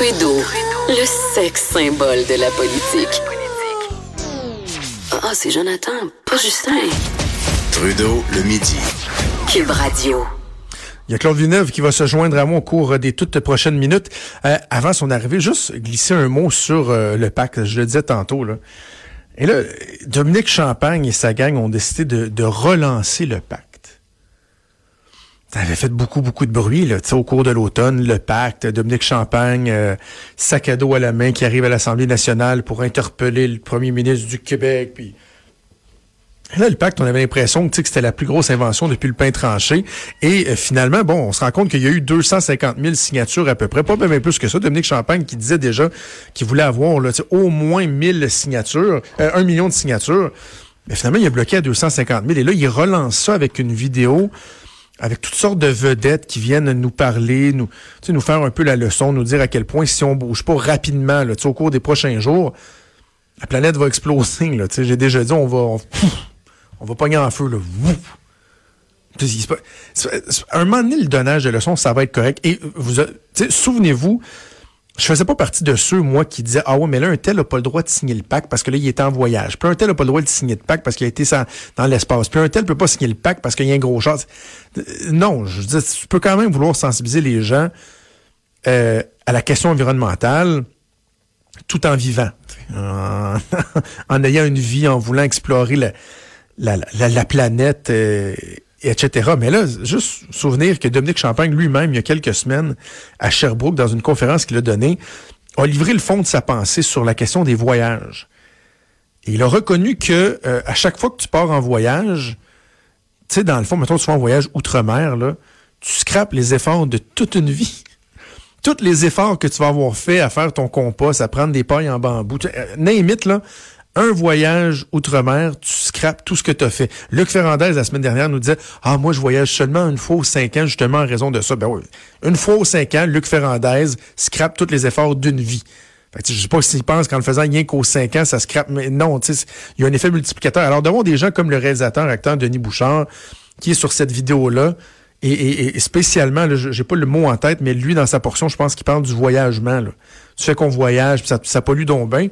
Trudeau, le sexe symbole de la politique. Ah, c'est Jonathan, pas Justin. Trudeau, le midi. Cube Radio. Il y a Claude Villeneuve qui va se joindre à moi au cours des toutes prochaines minutes. Euh, avant son arrivée, juste glisser un mot sur euh, le pacte. Je le disais tantôt. Là. Et là, Dominique Champagne et sa gang ont décidé de, de relancer le pacte. Ça avait fait beaucoup, beaucoup de bruit là, au cours de l'automne. Le pacte, Dominique Champagne, euh, sac à dos à la main, qui arrive à l'Assemblée nationale pour interpeller le premier ministre du Québec. Puis Là, le pacte, on avait l'impression que c'était la plus grosse invention depuis le pain tranché. Et euh, finalement, bon, on se rend compte qu'il y a eu 250 000 signatures à peu près, pas même plus que ça. Dominique Champagne qui disait déjà qu'il voulait avoir là, au moins 1000 signatures, euh, un million de signatures. Mais finalement, il a bloqué à 250 000. Et là, il relance ça avec une vidéo avec toutes sortes de vedettes qui viennent nous parler, nous, nous faire un peu la leçon, nous dire à quel point si on bouge pas rapidement là, au cours des prochains jours, la planète va exploser. J'ai déjà dit, on va, on, va pogner en feu. Là. un moment donné, le donnage de leçons, ça va être correct. Et vous, souvenez-vous, je faisais pas partie de ceux, moi, qui disaient, ah ouais, mais là, un tel n'a pas le droit de signer le pacte parce que là, il est en voyage. Puis un tel n'a pas le droit de signer le pacte parce qu'il a été dans l'espace. Puis un tel peut pas signer le pacte parce qu'il y a un gros chat. Euh, non, je dis, tu peux quand même vouloir sensibiliser les gens euh, à la question environnementale tout en vivant, en, ayant une vie, en voulant explorer la, la, la, la planète. Euh, etc. Mais là, juste souvenir que Dominique Champagne lui-même, il y a quelques semaines, à Sherbrooke, dans une conférence qu'il a donnée, a livré le fond de sa pensée sur la question des voyages. Et il a reconnu que euh, à chaque fois que tu pars en voyage, tu sais, dans le fond, mettons, tu vas en voyage outre-mer, tu scrapes les efforts de toute une vie. Tous les efforts que tu vas avoir fait à faire ton compost, à prendre des pailles en bambou, euh, name là, un voyage outre-mer, tu scrapes tout ce que tu as fait. Luc Ferrandez, la semaine dernière, nous disait Ah, moi, je voyage seulement une fois aux cinq ans, justement, en raison de ça. Ben une fois aux cinq ans, Luc Ferrandez scrape tous les efforts d'une vie. Fait que, je sais pas s'il pense qu'en le faisant rien qu'aux cinq ans, ça scrape. Mais non, il y a un effet multiplicateur. Alors, devant des gens comme le réalisateur, acteur Denis Bouchard, qui est sur cette vidéo-là, et, spécialement, j'ai pas le mot en tête, mais lui, dans sa portion, je pense qu'il parle du voyagement. Là. Tu fais qu'on voyage, puis ça, ça pollue donc bien.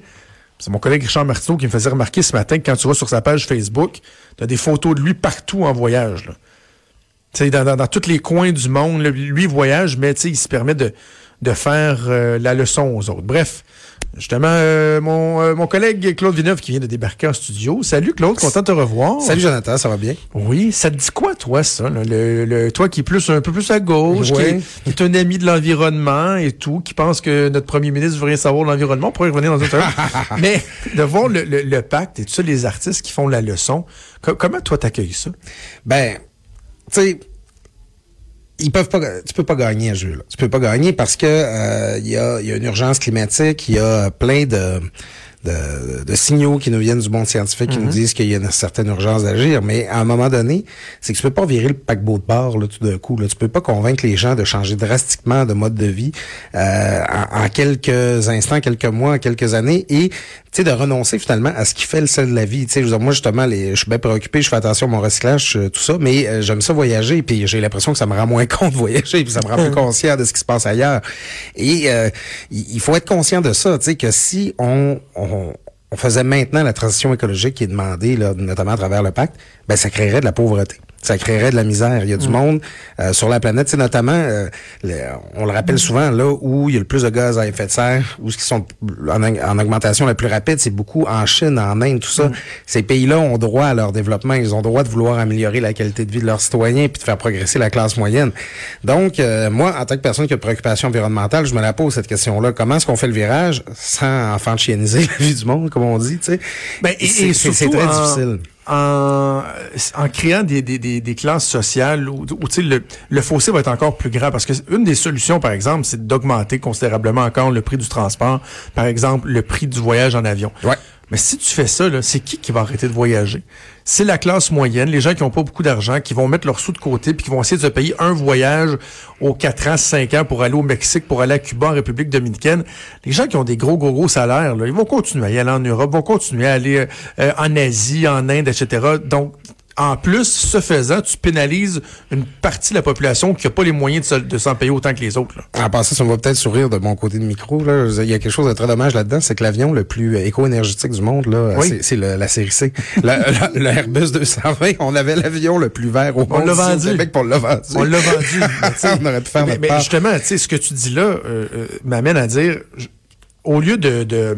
C'est mon collègue Richard Martineau qui me faisait remarquer ce matin que quand tu vas sur sa page Facebook, tu as des photos de lui partout en voyage. Là. Dans, dans, tous les coins du monde, lui voyage, mais il se permet de, de faire euh, la leçon aux autres. Bref, Justement, euh, mon, euh, mon collègue Claude Villeneuve qui vient de débarquer en studio. Salut Claude, content de te revoir. Salut Jonathan, ça va bien? Oui, ça te dit quoi toi ça? Le, le, toi qui est plus un peu plus à gauche, qui, est, un ami de l'environnement et tout, qui pense que notre premier ministre veut rien savoir de l'environnement, on pourrait revenir dans un Mais de voir le, le, pacte et tout ça, les artistes qui font la leçon, comment toi t'accueilles ça? Ben, tu sais ils peuvent pas, tu peux pas gagner un jeu. Là. Tu peux pas gagner parce que euh, il y, a, y a une urgence climatique, il y a plein de de, signaux qui nous viennent du monde scientifique qui nous mhm. disent qu'il y a une certaine urgence d'agir. Mais à un moment donné, c'est que tu peux pas virer le paquebot de bord là, tout d'un coup. Là. Tu peux pas convaincre les gens de changer drastiquement de mode de vie euh, en, quelques instants, quelques mois, quelques années et de renoncer finalement à ce qui fait le sel de la vie. sais, moi, justement, les, je suis bien préoccupé, je fais attention à mon recyclage, euh, tout ça, mais euh, j'aime ça voyager, puis j'ai l'impression que ça me rend moins compte de voyager, puis ça me rend plus conscient de ce qui se passe ailleurs. Et il faut être conscient de ça, tu sais, que si on on, faisait maintenant la transition écologique qui est demandée, là, notamment à travers le pacte, ben ça créerait de la pauvreté ça créerait de la misère. Il y a du mm. monde euh, sur la planète, c'est notamment, euh, on le rappelle souvent, là où il y a le plus de gaz à effet de serre, où ce qui sont en, augmentation la plus rapide, c'est beaucoup en Chine, en Inde, tout ça. Mm. Ces pays-là ont droit à leur développement, ils ont droit de vouloir améliorer la qualité de vie de leurs citoyens puis de faire progresser la classe moyenne. Donc, euh, moi, en tant que personne qui a de préoccupation environnementale, je me la pose cette question-là. Comment est-ce qu'on fait le virage sans enfantianiser la vie du monde, comme on dit, tu sais? Ben, et, c'est très difficile en, créant des, des, des, classes sociales où, où le, le fossé va être encore plus grand. Parce que une des solutions, par exemple, c'est d'augmenter considérablement encore le prix du transport. Par exemple, le prix du voyage en avion. Mais si tu fais ça, c'est qui qui va arrêter de voyager? C'est la classe moyenne, les gens qui n'ont pas beaucoup d'argent, qui vont mettre leurs sous de côté, puis qui vont essayer de se payer un voyage aux 4 ans, 5 ans pour aller au Mexique, pour aller à Cuba, en République dominicaine. Les gens qui ont des gros, gros, gros salaires, là, ils vont continuer à y aller en Europe, vont continuer à aller euh, en Asie, en Inde, etc. Donc, en plus, ce faisant, tu pénalises une partie de la population qui n'a pas les moyens de s'en payer autant que les autres. Là. En passant, ça me va peut-être sourire de mon côté de micro. Là. Il y a quelque chose de très dommage là-dedans, c'est que l'avion le plus éco-énergétique du monde, là, c'est la série C. le Airbus 220, on avait l'avion le plus vert au on monde. Vendu. Au Québec pour le vendu. On l'a vendu. on aurait pu faire mais, notre mais part. justement, ce que tu dis là euh, euh, m'amène à dire, au lieu de, de,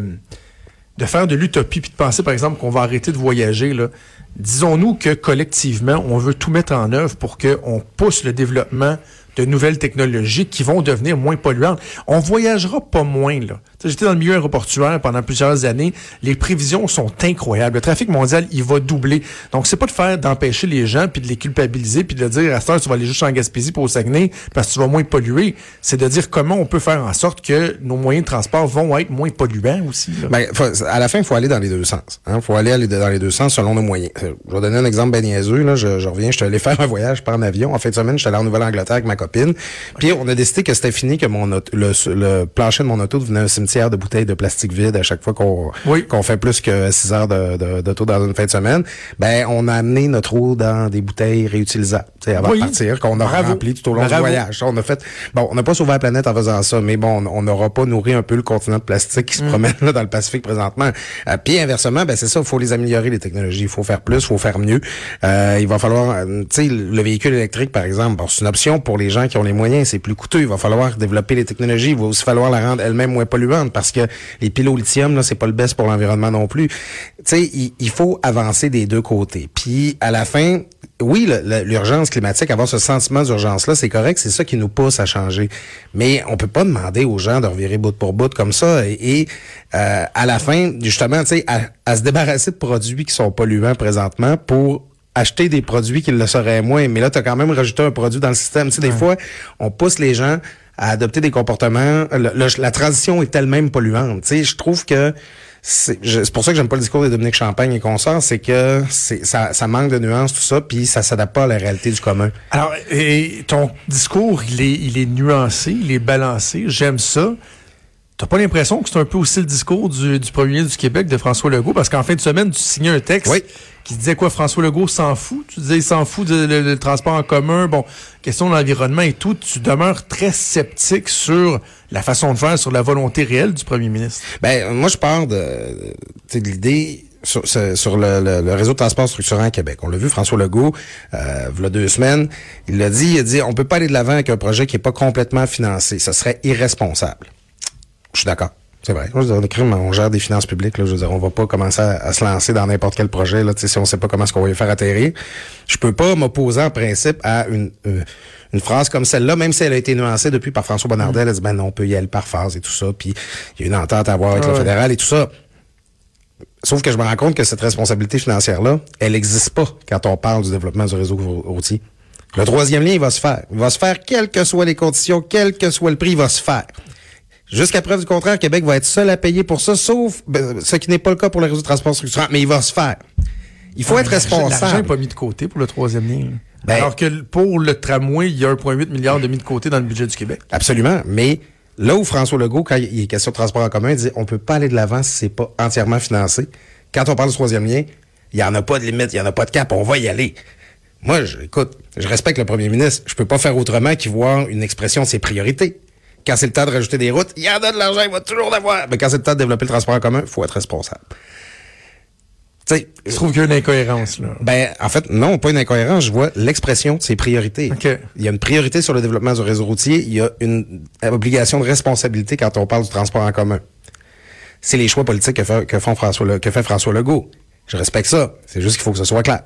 de faire de l'utopie puis de penser, par exemple, qu'on va arrêter de voyager, là, disons-nous que collectivement, on veut tout mettre en œuvre pour qu'on pousse le développement de nouvelles technologies qui vont devenir moins polluantes. On voyagera pas moins, là. J'étais dans le milieu aéroportuaire pendant plusieurs années. Les prévisions sont incroyables. Le trafic mondial, il va doubler. Donc, c'est pas de faire d'empêcher les gens puis de les culpabiliser puis de dire à ce tu vas aller juste en Gaspésie pour au Saguenay parce que tu vas moins polluer. C'est de dire comment on peut faire en sorte que nos moyens de transport vont être moins polluants aussi. Là. Ben, faut, à la fin, il faut aller dans les deux sens. Il hein? faut aller, aller dans les deux sens selon nos moyens. Je vais donner un exemple ben niaiseux. Là. Je, je reviens, je suis allé faire un voyage par en avion. En fin de semaine, je suis allé en Nouvelle-Angleterre avec ma copine. Puis on a décidé que c'était fini, que mon auto, le, le, plancher de mon auto devenait un cimetière de bouteilles de plastique vide à chaque fois qu'on oui. qu'on fait plus que 6 heures de, de, dans une fin de semaine. Ben, on a amené notre eau dans des bouteilles réutilisables avant oui. de partir, qu'on a Bravo. rempli tout au long Bravo. du voyage. On a fait, bon, on n'a pas sauvé la planète en faisant ça, mais bon, on n'aura pas nourri un peu le continent de plastique qui se Mm. promène là, dans le Pacifique présentement. Euh, puis inversement, ben c'est ça, il faut les améliorer les technologies, il faut faire plus, il faut faire mieux. Euh, il va falloir, euh, tu sais, le véhicule électrique par exemple, bon, c'est une option pour les gens qui ont les moyens, c'est plus coûteux. Il va falloir développer les technologies, il va aussi falloir la rendre elle-même moins polluante parce que les piles au lithium là, c'est pas le best pour l'environnement non plus. Tu sais, il, il faut avancer des deux côtés. Puis à la fin, oui, l'urgence climatique, avoir ce sentiment d'urgence-là, c'est correct, c'est ça qui nous pousse à changer. Mais on peut pas demander aux gens de revirer bout pour bout comme ça et, et, euh, à la fin, justement, tu sais, à, à se débarrasser de produits qui sont polluants présentement pour acheter des produits qui le seraient moins. Mais là, tu as quand même rajouté un produit dans le système. Tu sais, des fois, on pousse les gens à adopter des comportements. Le- le- la transition est elle-même polluante. Tu sais, je trouve que c'est pour ça que j'aime pas le discours de Dominique Champagne et consorts, c'est que ça, ça manque de nuances tout ça, puis ça s'adapte pas à la réalité du commun. Alors, et ton discours, il est, il est nuancé, il est balancé. J'aime ça. T'as pas l'impression que c'est un peu aussi le discours du, du premier du Québec, de François Legault? Parce qu'en fin de semaine, tu signais un texte Oui. Qui disait quoi? François Legault s'en fout? Tu disais il s'en fout du le, transport en commun. Bon, question de l'environnement et tout. Tu demeures très sceptique sur la façon de faire, sur la volonté réelle du premier ministre. Ben, moi, je pars de, de l'idée sur, le, réseau de transport structurant à Québec. On l'a vu, François Legault, euh, il y a deux semaines, il l'a dit, il a dit, on peut pas aller de l'avant avec un projet qui est pas complètement financé. Ça serait irresponsable. Je suis d'accord. C'est vrai. Je veux dire, on, gère des finances publiques. Là, je veux dire, on va pas commencer à, à se lancer dans n'importe quel projet là, si on sait pas comment est-ce qu'on va y faire atterrir. Je peux pas m'opposer en principe à une, euh, une phrase comme celle-là, même si elle a été nuancée depuis par François Bonnardel. Elle a dit, ben non, on peut y aller par phase et tout ça. Puis il y a une entente à avoir avec Ah le ouais. fédéral et tout ça. Sauf que je me rends compte que cette responsabilité financière-là, elle n'existe pas quand on parle du développement du réseau rou- routier. Le troisième lien, il va se faire. Il va se faire quelles que soient les conditions, quel que soit le prix, il va se faire. Jusqu'à preuve du contraire, Québec va être seul à payer pour ça, sauf ben, ce qui n'est pas le cas pour le réseau de transport structurant, mais il va se faire. Il faut Ah, être mais l'argent- n'est responsable. pas mis de côté pour le troisième lien. Ben- Alors que pour le tramway, il y a 1,8 milliard de mis de côté dans le budget du Québec. Absolument. Mais là où François Legault, quand il est question de transport en commun, il dit on peut pas aller de l'avant si c'est pas entièrement financé. Quand on parle du troisième lien, il y en a pas de limite, il y en a pas de cap, on va y aller. Moi, je, écoute, je respecte le premier ministre. Je peux pas faire autrement qu'il voit une expression de ses priorités. Quand c'est le temps de rajouter des routes, il y en a de l'argent, il va toujours l'avoir. Mais quand c'est le temps de développer le transport en commun, il faut être responsable. Tu sais, Je trouve qu'il y a une incohérence, là? ben, en fait, non, pas une incohérence. Je vois l'expression de ses priorités. OK. Il y a une priorité sur le développement du réseau routier. Il y a une obligation de responsabilité quand on parle du transport en commun. C'est les choix politiques que fait, que font François, que fait François Legault. Je respecte ça. C'est juste qu'il faut que ce soit clair.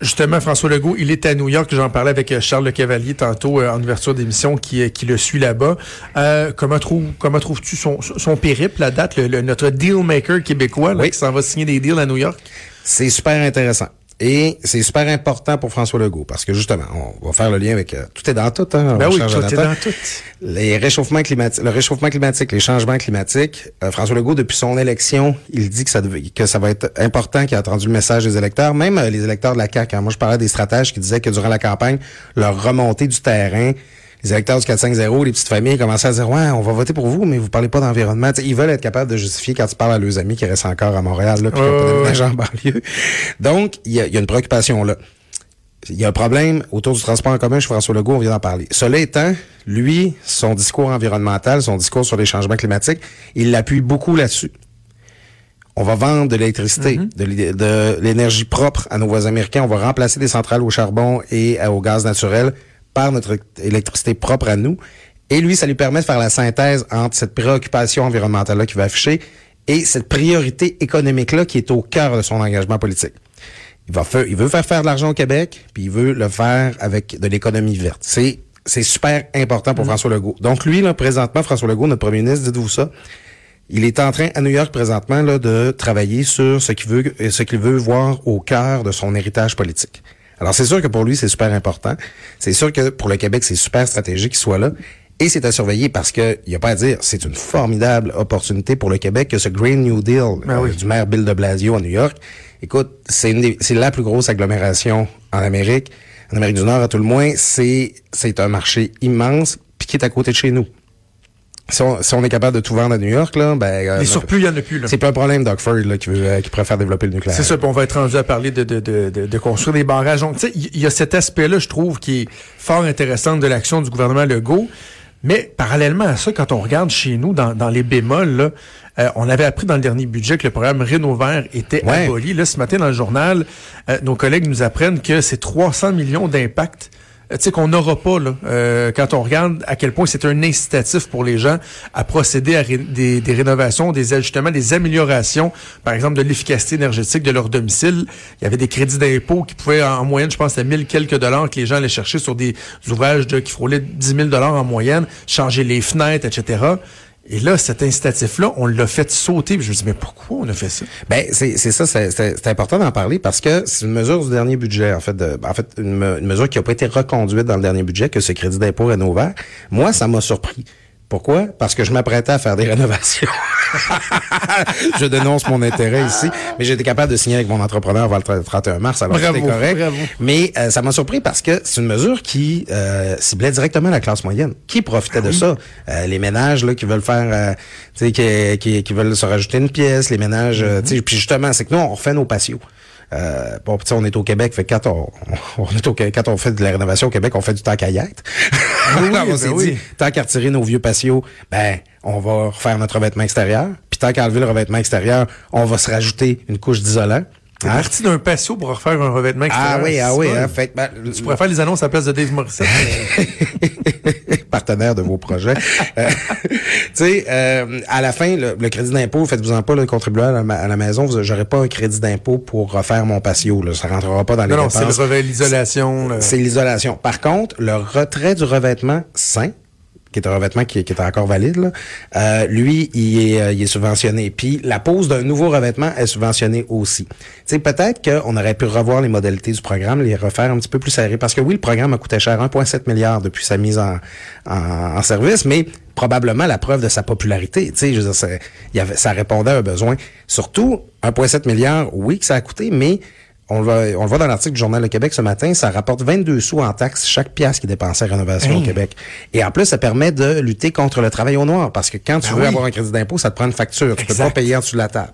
Justement, François Legault, il est à New York. J'en parlais avec euh, Charles Le Cavalier tantôt euh, en ouverture d'émission qui, euh, qui le suit là-bas. Euh, comment trouve, comment trouves-tu son, son périple, la date, le, le- notre deal maker québécois là, Oui. qui s'en va signer des deals à New York? C'est super intéressant. Et c'est super important pour François Legault parce que justement, on va faire le lien avec euh, tout est dans tout. Hein, Ben oui, tout est dans tout. Les réchauffements climatiques, le réchauffement climatique, les changements climatiques. euh, François Legault, depuis son élection, il dit que ça devait, que ça va être important qu'il a entendu le message des électeurs, même euh, les électeurs de la CAQ. hein. Moi, je parlais des stratèges qui disaient que durant la campagne, leur remontée du terrain, les électeurs du 4-5-0, les petites familles commençaient à dire, ouais, on va voter pour vous, mais vous parlez pas d'environnement. ils veulent être capables de justifier quand ils parlent à leurs amis qui restent encore à Montréal, là, puis qui ont pas en banlieue. Donc, il y a, y a une préoccupation là. Il y a un problème autour du transport en commun chez François Legault, on vient d'en parler. Cela étant, lui, son discours environnemental, son discours sur les changements climatiques, il l'appuie beaucoup là-dessus. On va vendre de l'électricité, mm-hmm. de l'énergie propre à nos voisins américains. On va remplacer des centrales au charbon et au gaz naturel par notre électricité propre à nous. Et lui, ça lui permet de faire la synthèse entre cette préoccupation environnementale-là qu'il va afficher et cette priorité économique-là qui est au cœur de son engagement politique. Il, va faire, il veut faire faire de l'argent au Québec, puis il veut le faire avec de l'économie verte. C'est c'est super important pour mm-hmm. François Legault. Donc lui, là, présentement, François Legault, notre premier ministre, dites-vous ça, il est en train, à New York présentement, là, de travailler sur ce qu'il veut, ce qu'il veut voir au cœur de son héritage politique. Alors c'est sûr que pour lui, c'est super important. C'est sûr que pour le Québec, c'est super stratégique qu'il soit là. Et c'est à surveiller parce que il y a pas à dire, c'est une formidable opportunité pour le Québec que ce Green New Deal ben euh, du maire Bill de Blasio à New York Écoute, c'est c'est la plus grosse agglomération en Amérique, en Amérique du Nord à tout le moins. C'est c'est un marché immense puis qui est à côté de chez nous. Si on, si on, est capable de tout vendre à New York, là, ben. Euh, Les surplus, il y en a plus, là. C'est pas un problème d'Oxford, là, qui veut, euh, qui préfère développer le nucléaire. C'est ça, puis on va être rendu à parler de, de, de, de, construire des barrages. Donc, tu sais, il y, a cet aspect-là, je trouve, qui est fort intéressant de l'action du gouvernement Legault. Mais parallèlement à ça, quand on regarde chez nous, dans, dans les bémols, là, euh, on avait appris dans le dernier budget que le programme Rénovaire était aboli. Là, ce matin, dans le journal, euh, nos collègues nous apprennent que c'est 300 millions d'impact euh, tu sais qu'on n'aura pas là euh, quand on regarde à quel point c'est un incitatif pour les gens à procéder à des, rénovations, des ajustements, des améliorations, par exemple de l'efficacité énergétique de leur domicile. Il y avait des crédits d'impôt qui pouvaient en moyenne, je pense, à 1000 quelques dollars que les gens allaient chercher sur des ouvrages de, qui frôlaient 10 000 dollars en moyenne, changer les fenêtres, etc. Et là, cet incitatif-là, on l'a fait sauter. je me dis, mais pourquoi on a fait ça? Ben, c'est ça, c'est important d'en parler parce que c'est une mesure du dernier budget, en fait, de, en fait, une, mesure qui n'a pas été reconduite dans le dernier budget, que ce crédit d'impôt rénovaire. Moi, ça m'a surpris. Pourquoi? Parce que je m'apprêtais à faire des rénovations. je dénonce mon intérêt ici, mais j'étais capable de signer avec mon entrepreneur avant le 31 mars, alors c'était correct. Mais euh, ça m'a surpris parce que c'est une mesure qui euh, ciblait directement la classe moyenne. Qui profitait de ah ça? Euh, les ménages là, qui veulent faire, tu sais, qui, qui, veulent se rajouter une pièce, les ménages, tu sais, puis justement, c'est que nous, on refait nos patios. Euh, bon, on est au Québec, fait quand on, on est au, quand on fait de la rénovation au Québec, on fait du temps kayak. Oui, on s'est ben dit, tant qu'à retirer nos vieux patios, ben, on va refaire notre revêtement extérieur. Puis tant qu'à enlever le revêtement extérieur, on va se rajouter une couche d'isolant. T'es hein? parti d'un patio pour refaire un revêtement extérieur. Ah oui, ah oui. Hein, fait, ben, tu pourrais faire les annonces à la place de Dave Morissette. Partenaire de vos projets. euh, tu sais, euh, à la fin, le, crédit d'impôt, faites-vous-en pas, le contribuable à, la maison, j'aurai pas un crédit d'impôt pour refaire mon patio. Là, ça rentrera pas dans les non, dépenses. Non, c'est l'isolation. C'est l'isolation. Par contre, le retrait du revêtement sain, qui est un revêtement qui, est encore valide, là, euh, lui, il est, euh, il est subventionné. Puis la pose d'un nouveau revêtement est subventionnée aussi. sais, peut-être qu'on aurait pu revoir les modalités du programme, les refaire un petit peu plus serrés. Parce que oui, le programme a coûté cher, 1,7 milliard depuis sa mise en, en, service, mais probablement la preuve de sa popularité. Tu sais, je veux dire, ça, ça répondait à un besoin. Surtout, 1,7 milliard, oui que ça a coûté, mais on le, voit, dans l'article du Journal de Québec ce matin, ça rapporte 22 sous en taxes chaque pièce qui dépensait à rénovation au Québec. Et en plus, ça permet de lutter contre le travail au noir parce que quand tu ben veux avoir un crédit d'impôt, ça te prend une facture. Tu peux pas payer en dessous de la table.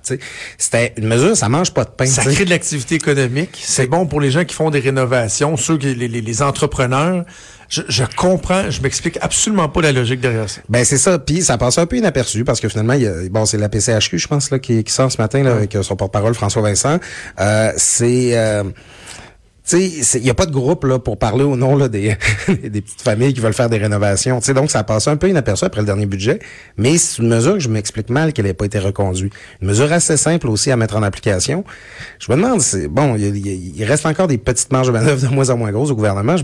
C'était une mesure, ça mange pas de pain. Ça crée de l'activité économique. C'est bon pour les gens qui font des rénovations, ceux qui les, les entrepreneurs je, comprends, je m'explique absolument pas la logique derrière ça. Ben c'est ça, puis ça passe un peu inaperçu parce que finalement, il y a, bon, c'est la PCHQ, je pense là, qui, qui sort ce matin là, avec son porte-parole François Vincent. Euh, c'est euh, il n'y a pas de groupe là pour parler au nom là, des, des petites familles qui veulent faire des rénovations. sais, donc, ça a passé un peu inaperçu après le dernier budget, mais c'est une mesure que je m'explique mal qu'elle n'ait pas été reconduite. Une mesure assez simple aussi à mettre en application. Je me demande, c'est bon, il, reste encore des petites marges de manœuvre de moins en moins grosses au gouvernement.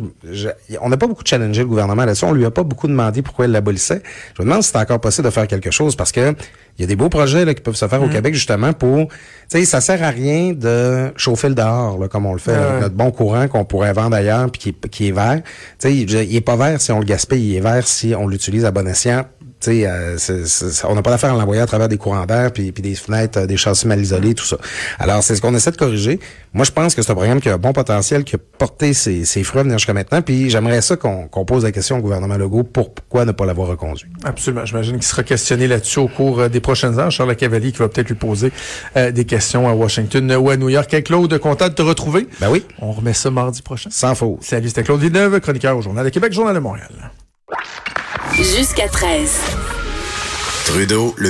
on n'a pas beaucoup challengé le gouvernement là-dessus. On lui a pas beaucoup demandé pourquoi il l'abolissait. Je me demande si c'est encore possible de faire quelque chose parce que il y a des beaux projets là, qui peuvent se faire au mm. Québec justement pour... Tu sais, ça sert à rien de chauffer le dehors, là, comme on le fait, avec notre bon courant qu'on pourrait vendre ailleurs puis qui, qui est vert. Tu sais, il, est pas vert si on le gaspille, il est vert si on l'utilise à bon escient Euh, c'est- c'est- on n'a pas d'affaire à l'envoyer à travers des courants d'air, puis, puis des fenêtres, euh, des châssis mal isolés, tout ça. Alors, c'est ce qu'on essaie de corriger. Moi, je pense que c'est un programme qui a un bon potentiel, qui a porté ses, ses fruits à venir jusqu'à maintenant, puis j'aimerais ça qu'on qu'on pose la question au gouvernement Legault, pour- pourquoi ne pas l'avoir reconduit. Absolument. J'imagine qu'il sera questionné là-dessus au cours euh, des prochaines heures. Charles Cavalier qui va peut-être lui poser euh, des questions à Washington ou à New York. Claude, content de te retrouver. Ben oui, On remet ça mardi prochain. sans faute. Salut, c'était Claude Villeneuve, chroniqueur au Journal de Québec, Journal de Montréal. Jusqu'à 13. Trudeau, le